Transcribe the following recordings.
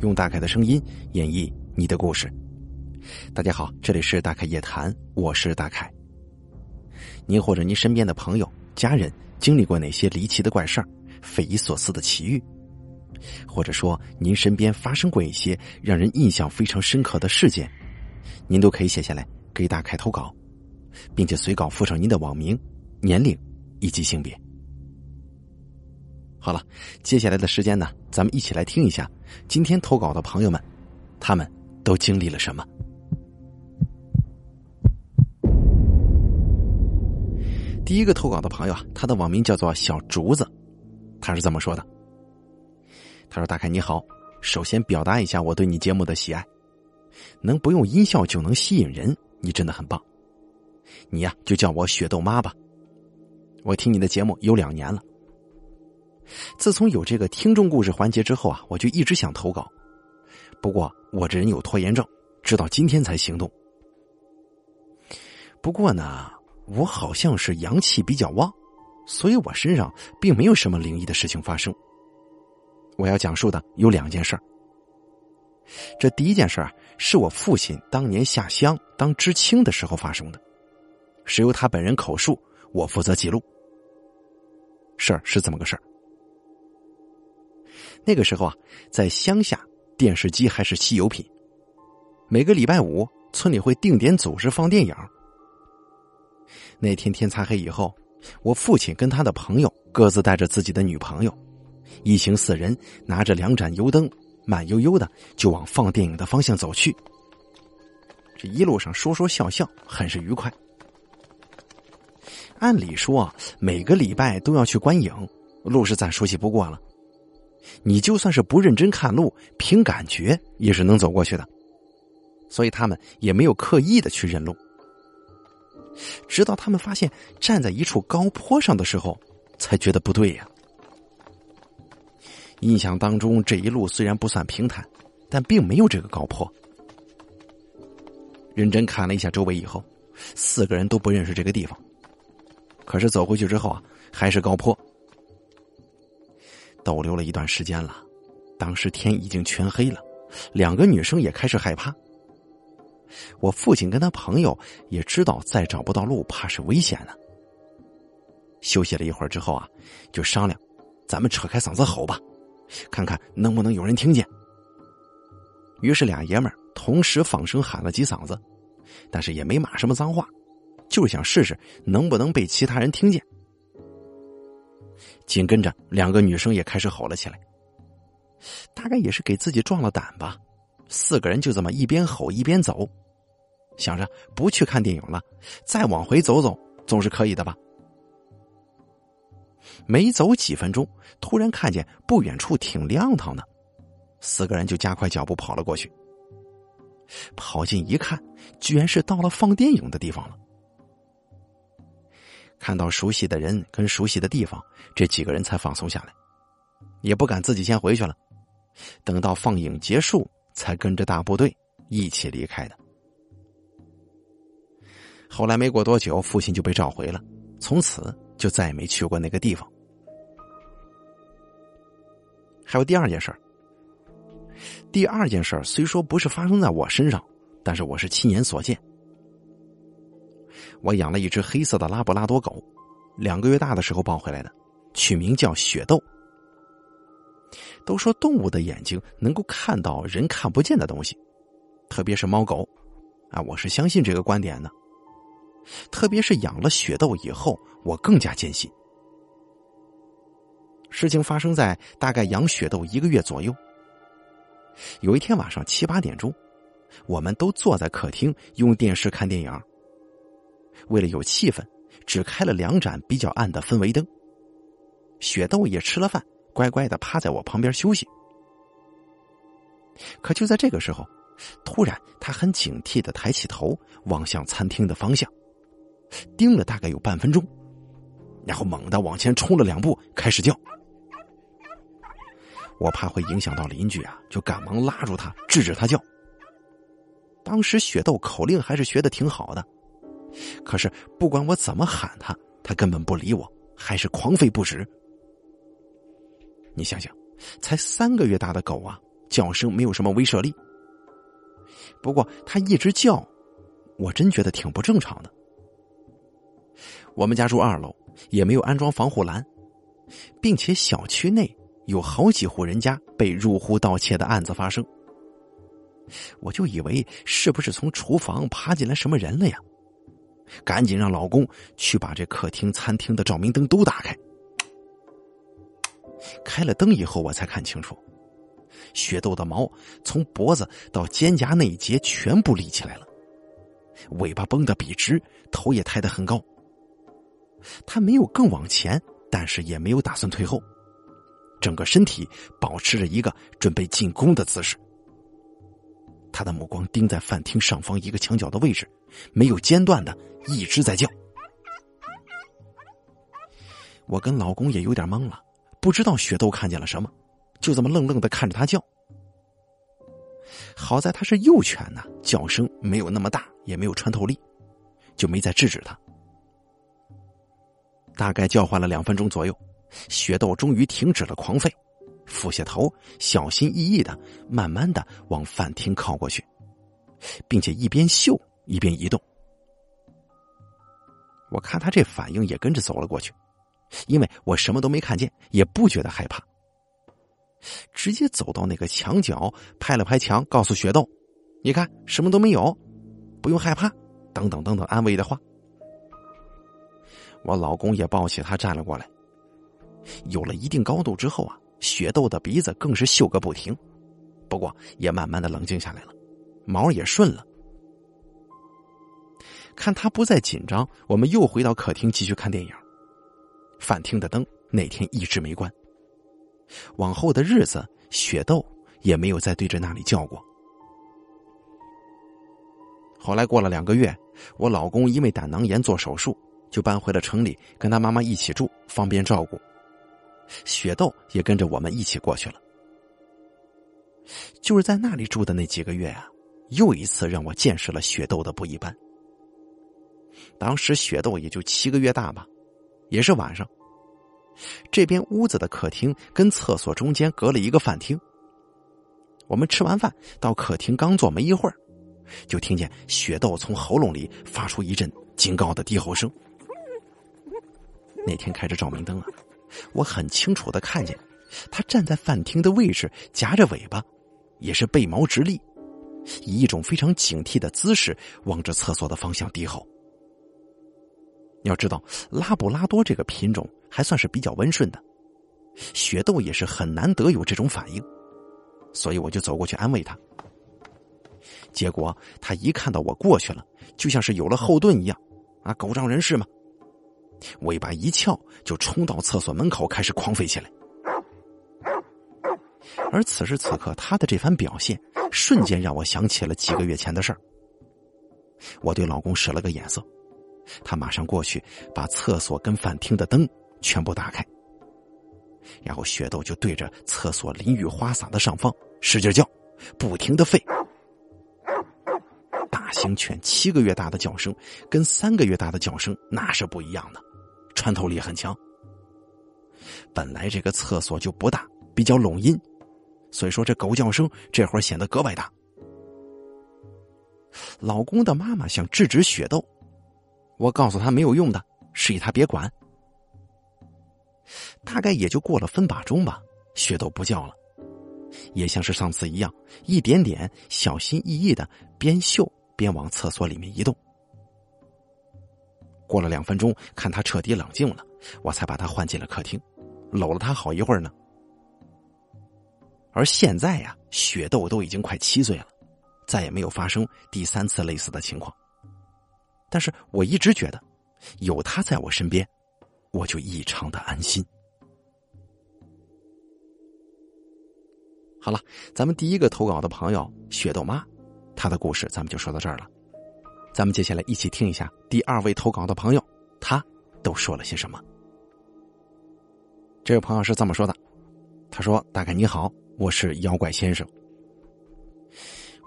用大凯的声音演绎你的故事。大家好，这里是大凯夜谈，我是大凯。您或者您身边的朋友、家人经历过哪些离奇的怪事儿、匪夷所思的奇遇？或者说您身边发生过一些让人印象非常深刻的事件，您都可以写下来给大凯投稿，并且随稿附上您的网名、年龄以及性别。好了，接下来的时间呢，咱们一起来听一下今天投稿的朋友们，他们都经历了什么。第一个投稿的朋友啊，他的网名叫做小竹子，他是这么说的：“他说，大凯你好，首先表达一下我对你节目的喜爱，能不用音效就能吸引人，你真的很棒。你呀，就叫我雪豆妈吧。我听你的节目有两年了。”自从有这个听众故事环节之后啊，我就一直想投稿，不过我这人有拖延症，直到今天才行动。不过呢，我好像是阳气比较旺，所以我身上并没有什么灵异的事情发生。我要讲述的有两件事儿这第一件事啊，是我父亲当年下乡当知青的时候发生的，是由他本人口述，我负责记录。事儿是这么个事儿。那个时候啊，在乡下，电视机还是稀有品。每个礼拜五，村里会定点组织放电影。那天天擦黑以后，我父亲跟他的朋友各自带着自己的女朋友，一行四人拿着两盏油灯，慢悠悠的就往放电影的方向走去。这一路上说说笑笑，很是愉快。按理说啊，每个礼拜都要去观影，路是再熟悉不过了。你就算是不认真看路，凭感觉也是能走过去的，所以他们也没有刻意的去认路。直到他们发现站在一处高坡上的时候，才觉得不对呀。印象当中这一路虽然不算平坦，但并没有这个高坡。认真看了一下周围以后，四个人都不认识这个地方。可是走回去之后啊，还是高坡。逗留了一段时间了，当时天已经全黑了，两个女生也开始害怕。我父亲跟他朋友也知道再找不到路，怕是危险了。休息了一会儿之后啊，就商量，咱们扯开嗓子吼吧，看看能不能有人听见。于是俩爷们儿同时放声喊了几嗓子，但是也没骂什么脏话，就是想试试能不能被其他人听见。紧跟着，两个女生也开始吼了起来。大概也是给自己壮了胆吧，四个人就这么一边吼一边走，想着不去看电影了，再往回走走总是可以的吧。没走几分钟，突然看见不远处挺亮堂的，四个人就加快脚步跑了过去。跑近一看，居然是到了放电影的地方了。看到熟悉的人跟熟悉的地方，这几个人才放松下来，也不敢自己先回去了。等到放映结束，才跟着大部队一起离开的。后来没过多久，父亲就被召回了，从此就再也没去过那个地方。还有第二件事第二件事虽说不是发生在我身上，但是我是亲眼所见。我养了一只黑色的拉布拉多狗，两个月大的时候抱回来的，取名叫雪豆。都说动物的眼睛能够看到人看不见的东西，特别是猫狗，啊，我是相信这个观点的。特别是养了雪豆以后，我更加坚信。事情发生在大概养雪豆一个月左右。有一天晚上七八点钟，我们都坐在客厅用电视看电影。为了有气氛，只开了两盏比较暗的氛围灯。雪豆也吃了饭，乖乖的趴在我旁边休息。可就在这个时候，突然他很警惕的抬起头，望向餐厅的方向，盯了大概有半分钟，然后猛地往前冲了两步，开始叫。我怕会影响到邻居啊，就赶忙拉住他，制止他叫。当时雪豆口令还是学的挺好的。可是不管我怎么喊他，他根本不理我，还是狂吠不止。你想想，才三个月大的狗啊，叫声没有什么威慑力。不过他一直叫，我真觉得挺不正常的。我们家住二楼，也没有安装防护栏，并且小区内有好几户人家被入户盗窃的案子发生。我就以为是不是从厨房爬进来什么人了呀？赶紧让老公去把这客厅、餐厅的照明灯都打开。开了灯以后，我才看清楚，雪豆的毛从脖子到肩胛那一节全部立起来了，尾巴绷得笔直，头也抬得很高。他没有更往前，但是也没有打算退后，整个身体保持着一个准备进攻的姿势。他的目光盯在饭厅上方一个墙角的位置，没有间断的一直在叫。我跟老公也有点懵了，不知道雪豆看见了什么，就这么愣愣的看着他叫。好在他是幼犬呢，叫声没有那么大，也没有穿透力，就没再制止他。大概叫唤了两分钟左右，雪豆终于停止了狂吠。俯下头，小心翼翼的、慢慢的往饭厅靠过去，并且一边嗅一边移动。我看他这反应，也跟着走了过去，因为我什么都没看见，也不觉得害怕。直接走到那个墙角，拍了拍墙，告诉雪豆：“你看，什么都没有，不用害怕。”等等等等安慰的话。我老公也抱起他站了过来。有了一定高度之后啊。雪豆的鼻子更是嗅个不停，不过也慢慢的冷静下来了，毛也顺了。看他不再紧张，我们又回到客厅继续看电影。饭厅的灯那天一直没关。往后的日子，雪豆也没有再对着那里叫过。后来过了两个月，我老公因为胆囊炎做手术，就搬回了城里，跟他妈妈一起住，方便照顾。雪豆也跟着我们一起过去了。就是在那里住的那几个月啊，又一次让我见识了雪豆的不一般。当时雪豆也就七个月大吧，也是晚上。这边屋子的客厅跟厕所中间隔了一个饭厅。我们吃完饭到客厅刚坐没一会儿，就听见雪豆从喉咙里发出一阵警告的低吼声。那天开着照明灯啊。我很清楚的看见，他站在饭厅的位置，夹着尾巴，也是背毛直立，以一种非常警惕的姿势望着厕所的方向低吼。要知道，拉布拉多这个品种还算是比较温顺的，雪豆也是很难得有这种反应，所以我就走过去安慰他。结果他一看到我过去了，就像是有了后盾一样，啊，狗仗人势嘛。尾巴一翘，就冲到厕所门口，开始狂吠起来。而此时此刻，他的这番表现，瞬间让我想起了几个月前的事儿。我对老公使了个眼色，他马上过去把厕所跟饭厅的灯全部打开，然后雪豆就对着厕所淋浴花洒的上方使劲叫，不停的吠。大型犬七个月大的叫声，跟三个月大的叫声那是不一样的。穿透力很强。本来这个厕所就不大，比较拢音，所以说这狗叫声这会儿显得格外大。老公的妈妈想制止雪豆，我告诉他没有用的，示意他别管。大概也就过了分把钟吧，雪豆不叫了，也像是上次一样，一点点小心翼翼的边嗅边往厕所里面移动。过了两分钟，看他彻底冷静了，我才把他换进了客厅，搂了他好一会儿呢。而现在呀，雪豆都已经快七岁了，再也没有发生第三次类似的情况。但是我一直觉得，有他在我身边，我就异常的安心。好了，咱们第一个投稿的朋友雪豆妈，她的故事咱们就说到这儿了。咱们接下来一起听一下第二位投稿的朋友，他都说了些什么。这位朋友是这么说的：“他说，大概你好，我是妖怪先生。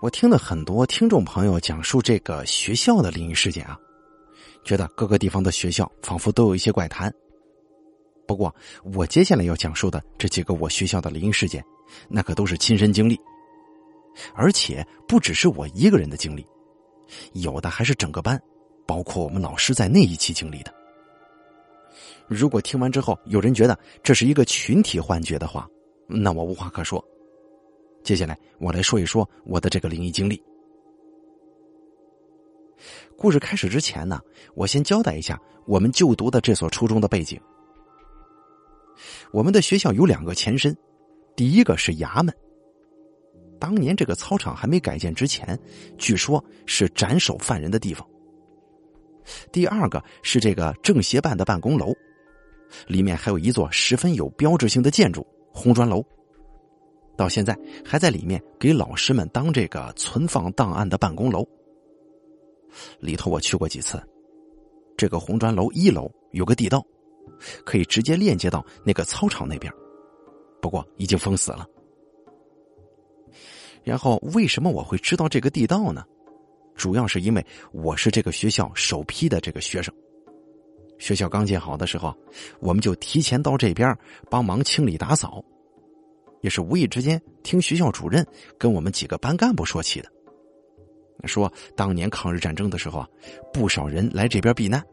我听了很多听众朋友讲述这个学校的灵异事件啊，觉得各个地方的学校仿佛都有一些怪谈。不过，我接下来要讲述的这几个我学校的灵异事件，那可都是亲身经历，而且不只是我一个人的经历，有的还是整个班，包括我们老师在内一起经历的。如果听完之后有人觉得这是一个群体幻觉的话，那我无话可说。接下来我来说一说我的这个灵异经历。故事开始之前呢，我先交代一下我们就读的这所初中的背景。我们的学校有两个前身，第一个是衙门。当年这个操场还没改建之前，据说是斩首犯人的地方。第二个是这个政协办的办公楼，里面还有一座十分有标志性的建筑——红砖楼。到现在还在里面给老师们当这个存放档案的办公楼。里头我去过几次，这个红砖楼一楼有个地道，可以直接链接到那个操场那边，不过已经封死了。然后为什么我会知道这个地道呢？主要是因为我是这个学校首批的这个学生。学校刚建好的时候，我们就提前到这边帮忙清理打扫。也是无意之间听学校主任跟我们几个班干部说起的，说当年抗日战争的时候啊，不少人来这边避难。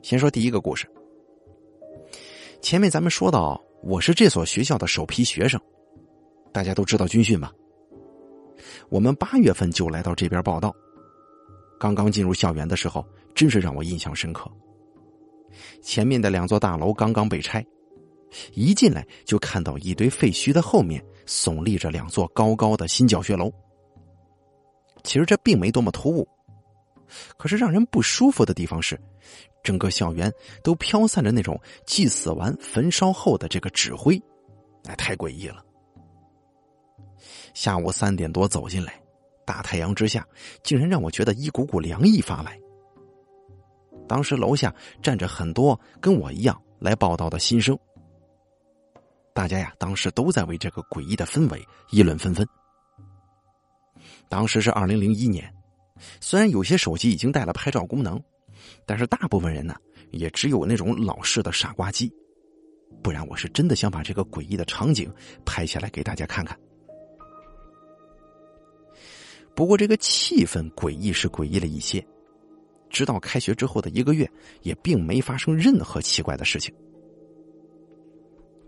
先说第一个故事。前面咱们说到，我是这所学校的首批学生。大家都知道军训吧？我们八月份就来到这边报道。刚刚进入校园的时候，真是让我印象深刻。前面的两座大楼刚刚被拆，一进来就看到一堆废墟的后面耸立着两座高高的新教学楼。其实这并没多么突兀，可是让人不舒服的地方是，整个校园都飘散着那种祭祀完焚烧后的这个纸灰，哎，太诡异了。下午三点多走进来，大太阳之下，竟然让我觉得一股股凉意发来。当时楼下站着很多跟我一样来报道的新生，大家呀，当时都在为这个诡异的氛围议论纷纷。当时是二零零一年，虽然有些手机已经带了拍照功能，但是大部分人呢，也只有那种老式的傻瓜机，不然我是真的想把这个诡异的场景拍下来给大家看看。不过，这个气氛诡异是诡异了一些。直到开学之后的一个月，也并没发生任何奇怪的事情。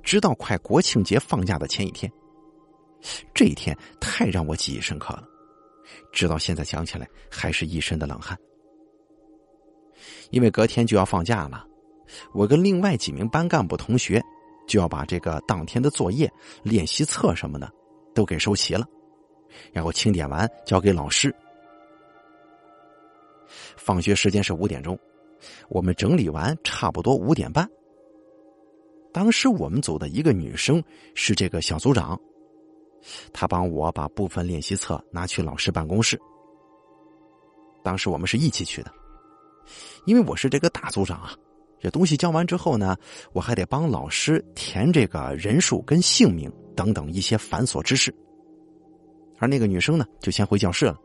直到快国庆节放假的前一天，这一天太让我记忆深刻了，直到现在想起来还是一身的冷汗。因为隔天就要放假了，我跟另外几名班干部同学就要把这个当天的作业、练习册什么的都给收齐了。然后清点完交给老师。放学时间是五点钟，我们整理完差不多五点半。当时我们组的一个女生是这个小组长，她帮我把部分练习册拿去老师办公室。当时我们是一起去的，因为我是这个大组长啊，这东西交完之后呢，我还得帮老师填这个人数跟姓名等等一些繁琐之事。而那个女生呢，就先回教室了。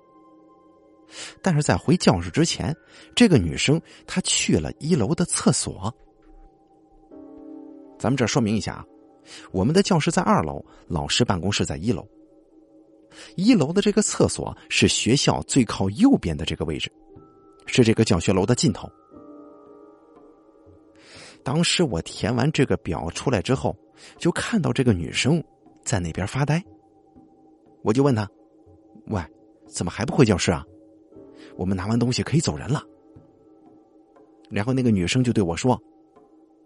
但是在回教室之前，这个女生她去了一楼的厕所。咱们这说明一下啊，我们的教室在二楼，老师办公室在一楼。一楼的这个厕所是学校最靠右边的这个位置，是这个教学楼的尽头。当时我填完这个表出来之后，就看到这个女生在那边发呆。我就问他：“喂，怎么还不回教室啊？我们拿完东西可以走人了。”然后那个女生就对我说：“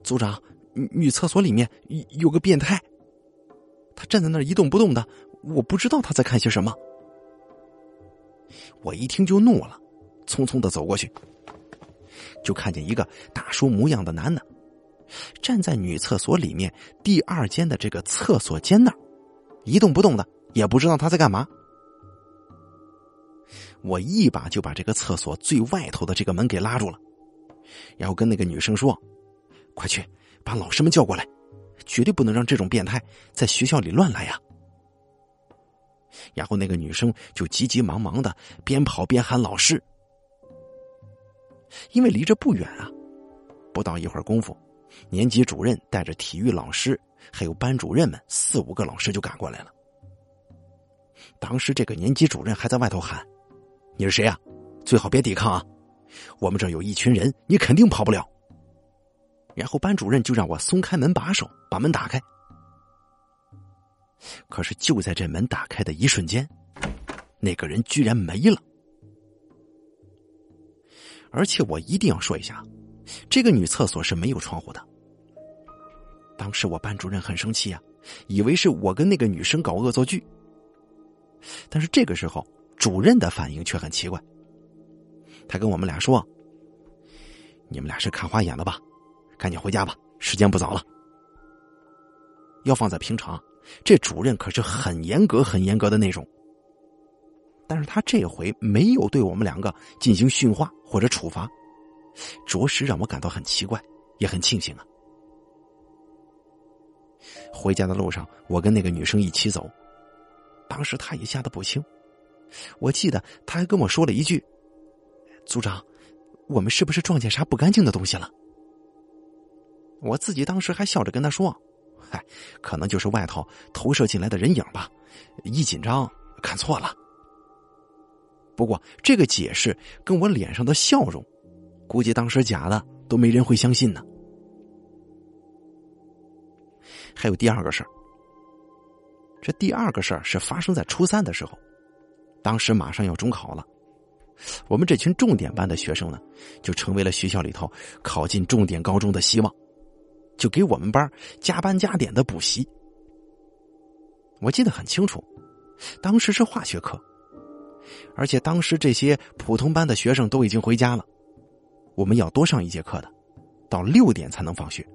组长，女厕所里面有个变态，他站在那儿一动不动的，我不知道他在看些什么。”我一听就怒了，匆匆的走过去，就看见一个大叔模样的男的站在女厕所里面第二间的这个厕所间那儿，一动不动的。也不知道他在干嘛，我一把就把这个厕所最外头的这个门给拉住了，然后跟那个女生说：“快去把老师们叫过来，绝对不能让这种变态在学校里乱来呀！”然后那个女生就急急忙忙的边跑边喊老师，因为离这不远啊，不到一会儿功夫，年级主任带着体育老师还有班主任们四五个老师就赶过来了。当时这个年级主任还在外头喊：“你是谁呀？最好别抵抗啊！我们这有一群人，你肯定跑不了。”然后班主任就让我松开门把手，把门打开。可是就在这门打开的一瞬间，那个人居然没了。而且我一定要说一下，这个女厕所是没有窗户的。当时我班主任很生气啊，以为是我跟那个女生搞恶作剧。但是这个时候，主任的反应却很奇怪。他跟我们俩说：“你们俩是看花眼了吧？赶紧回家吧，时间不早了。”要放在平常。这主任可是很严格、很严格的那种，但是他这回没有对我们两个进行训话或者处罚，着实让我感到很奇怪，也很庆幸啊。回家的路上，我跟那个女生一起走，当时他也吓得不轻，我记得他还跟我说了一句：“组长，我们是不是撞见啥不干净的东西了？”我自己当时还笑着跟他说。嗨，可能就是外头投射进来的人影吧，一紧张看错了。不过这个解释跟我脸上的笑容，估计当时假的都没人会相信呢。还有第二个事儿，这第二个事儿是发生在初三的时候，当时马上要中考了，我们这群重点班的学生呢，就成为了学校里头考进重点高中的希望。就给我们班加班加点的补习，我记得很清楚，当时是化学课，而且当时这些普通班的学生都已经回家了，我们要多上一节课的，到六点才能放学。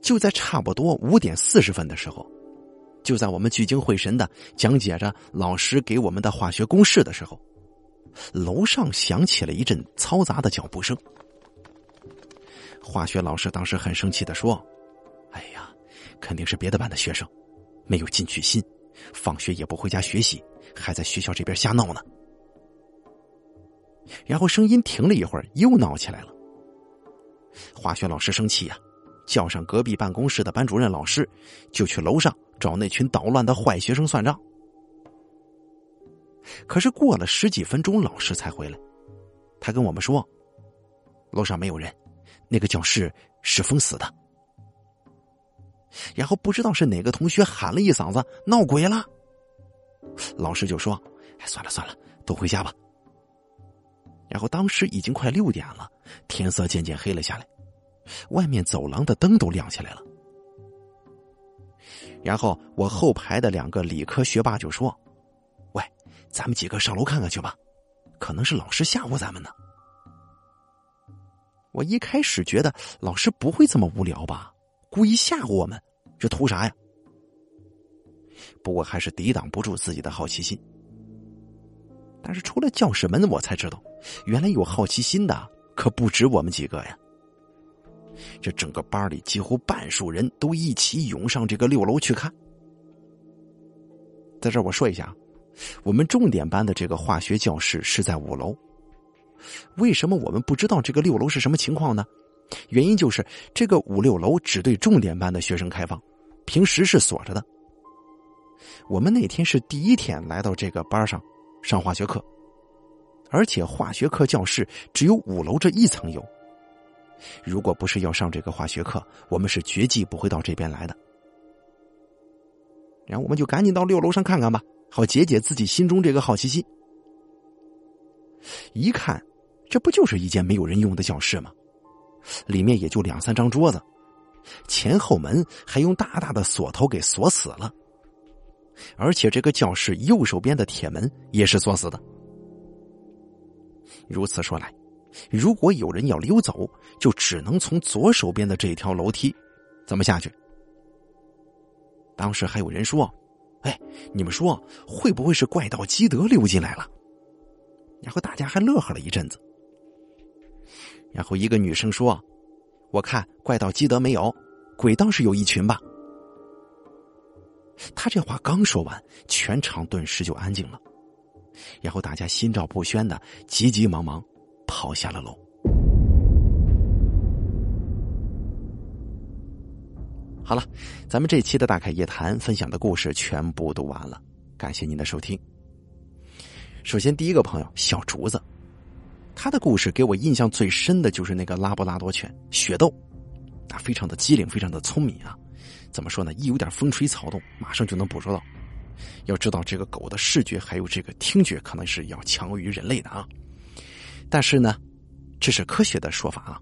就在差不多五点四十分的时候，就在我们聚精会神的讲解着老师给我们的化学公式的时候，楼上响起了一阵嘈杂的脚步声。化学老师当时很生气的说：“哎呀，肯定是别的班的学生，没有进取心，放学也不回家学习，还在学校这边瞎闹呢。”然后声音停了一会儿，又闹起来了。化学老师生气呀，叫上隔壁办公室的班主任老师，就去楼上找那群捣乱的坏学生算账。可是过了十几分钟，老师才回来，他跟我们说：“楼上没有人。”那个教室是封死的，然后不知道是哪个同学喊了一嗓子“闹鬼了”，老师就说：“哎，算了算了，都回家吧。”然后当时已经快六点了，天色渐渐黑了下来，外面走廊的灯都亮起来了。然后我后排的两个理科学霸就说：“喂，咱们几个上楼看看去吧，可能是老师吓唬咱们呢。”我一开始觉得老师不会这么无聊吧，故意吓唬我们，这图啥呀？不过还是抵挡不住自己的好奇心。但是出了教室门，我才知道，原来有好奇心的可不止我们几个呀。这整个班里几乎半数人都一起涌上这个六楼去看。在这儿我说一下，我们重点班的这个化学教室是在五楼。为什么我们不知道这个六楼是什么情况呢？原因就是这个五六楼只对重点班的学生开放，平时是锁着的。我们那天是第一天来到这个班上上化学课，而且化学课教室只有五楼这一层有。如果不是要上这个化学课，我们是绝技不会到这边来的。然后我们就赶紧到六楼上看看吧，好解解自己心中这个好奇心。一看，这不就是一间没有人用的教室吗？里面也就两三张桌子，前后门还用大大的锁头给锁死了，而且这个教室右手边的铁门也是锁死的。如此说来，如果有人要溜走，就只能从左手边的这条楼梯怎么下去？当时还有人说：“哎，你们说会不会是怪盗基德溜进来了？”然后大家还乐呵了一阵子。然后一个女生说：“我看怪盗基德没有，鬼倒是有一群吧。”他这话刚说完，全场顿时就安静了。然后大家心照不宣的急急忙忙跑下了楼。好了，咱们这期的大凯夜谈分享的故事全部读完了，感谢您的收听。首先，第一个朋友小竹子，他的故事给我印象最深的就是那个拉布拉多犬雪豆，啊，非常的机灵，非常的聪明啊。怎么说呢？一有点风吹草动，马上就能捕捉到。要知道，这个狗的视觉还有这个听觉，可能是要强于人类的啊。但是呢，这是科学的说法啊。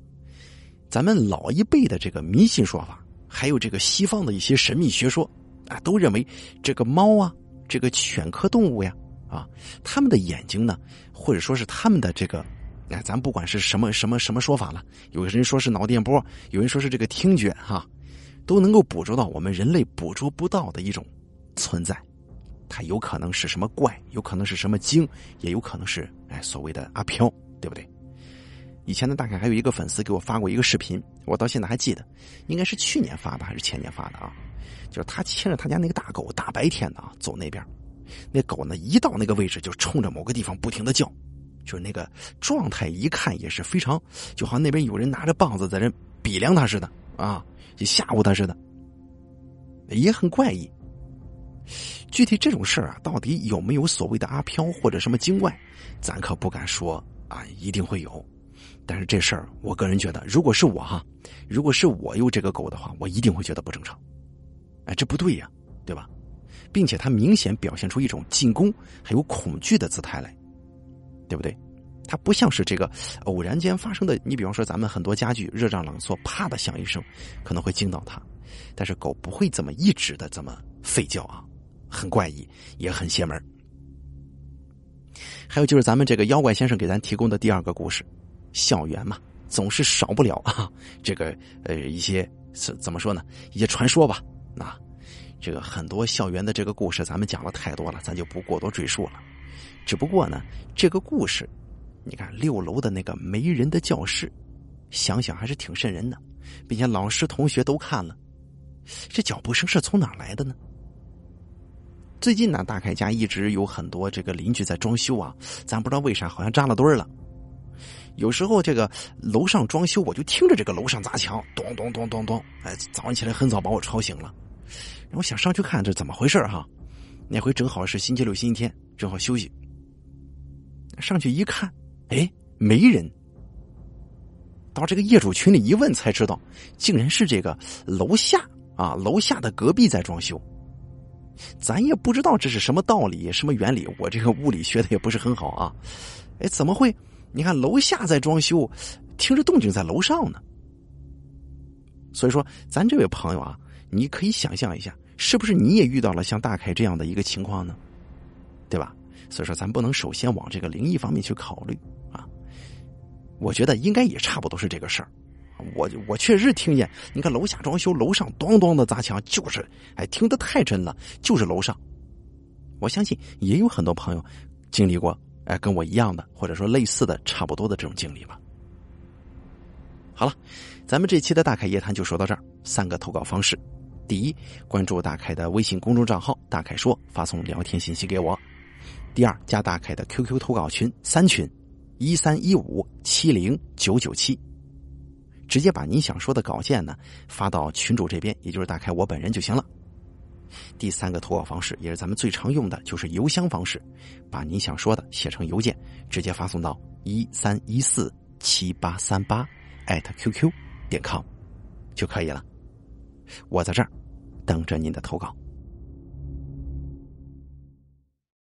咱们老一辈的这个迷信说法。还有这个西方的一些神秘学说，啊，都认为这个猫啊，这个犬科动物呀，啊，他们的眼睛呢，或者说是他们的这个，哎，咱不管是什么什么什么说法了，有人说是脑电波，有人说是这个听觉，哈，都能够捕捉到我们人类捕捉不到的一种存在，它有可能是什么怪，有可能是什么精，也有可能是哎所谓的阿飘，对不对？以前呢，大概还有一个粉丝给我发过一个视频，我到现在还记得，应该是去年发的还是前年发的啊？就是他牵着他家那个大狗，大白天的啊，走那边，那狗呢一到那个位置就冲着某个地方不停的叫，就是那个状态一看也是非常，就好像那边有人拿着棒子在这比量他似的啊，就吓唬他似的，也很怪异。具体这种事啊，到底有没有所谓的阿飘或者什么精怪，咱可不敢说啊，一定会有。但是这事儿，我个人觉得，如果是我哈，如果是我有这个狗的话，我一定会觉得不正常。哎，这不对呀，对吧？并且它明显表现出一种进攻还有恐惧的姿态来，对不对？它不像是这个偶然间发生的。你比方说，咱们很多家具热胀冷缩，啪的响一声，可能会惊到它。但是狗不会这么一直的这么吠叫啊，很怪异，也很邪门。还有就是咱们这个妖怪先生给咱提供的第二个故事。校园嘛，总是少不了啊，这个呃一些是怎么说呢？一些传说吧。啊，这个很多校园的这个故事，咱们讲了太多了，咱就不过多赘述了。只不过呢，这个故事，你看六楼的那个没人的教室，想想还是挺瘆人的，并且老师同学都看了。这脚步声是从哪来的呢？最近呢，大凯家一直有很多这个邻居在装修啊，咱不知道为啥，好像扎了堆儿了。有时候这个楼上装修，我就听着这个楼上砸墙，咚咚咚咚咚，哎，早上起来很早把我吵醒了。我想上去看这怎么回事哈。那回正好是星期六、星期天，正好休息。上去一看，哎，没人。到这个业主群里一问才知道，竟然是这个楼下啊，楼下的隔壁在装修。咱也不知道这是什么道理、什么原理，我这个物理学的也不是很好啊。哎，怎么会？你看楼下在装修，听着动静在楼上呢。所以说，咱这位朋友啊，你可以想象一下，是不是你也遇到了像大凯这样的一个情况呢？对吧？所以说，咱不能首先往这个灵异方面去考虑啊。我觉得应该也差不多是这个事儿。我我确实听见，你看楼下装修，楼上咚咚的砸墙，就是哎，听得太真了，就是楼上。我相信也有很多朋友经历过。哎，跟我一样的，或者说类似的、差不多的这种经历吧。好了，咱们这期的大凯夜谈就说到这儿。三个投稿方式：第一，关注大凯的微信公众账号“大凯说”，发送聊天信息给我；第二，加大凯的 QQ 投稿群三群一三一五七零九九七，直接把您想说的稿件呢发到群主这边，也就是打开我本人就行了。第三个投稿方式也是咱们最常用的，就是邮箱方式，把您想说的写成邮件，直接发送到一三一四七八三八艾特 QQ 点 com 就可以了。我在这儿等着您的投稿。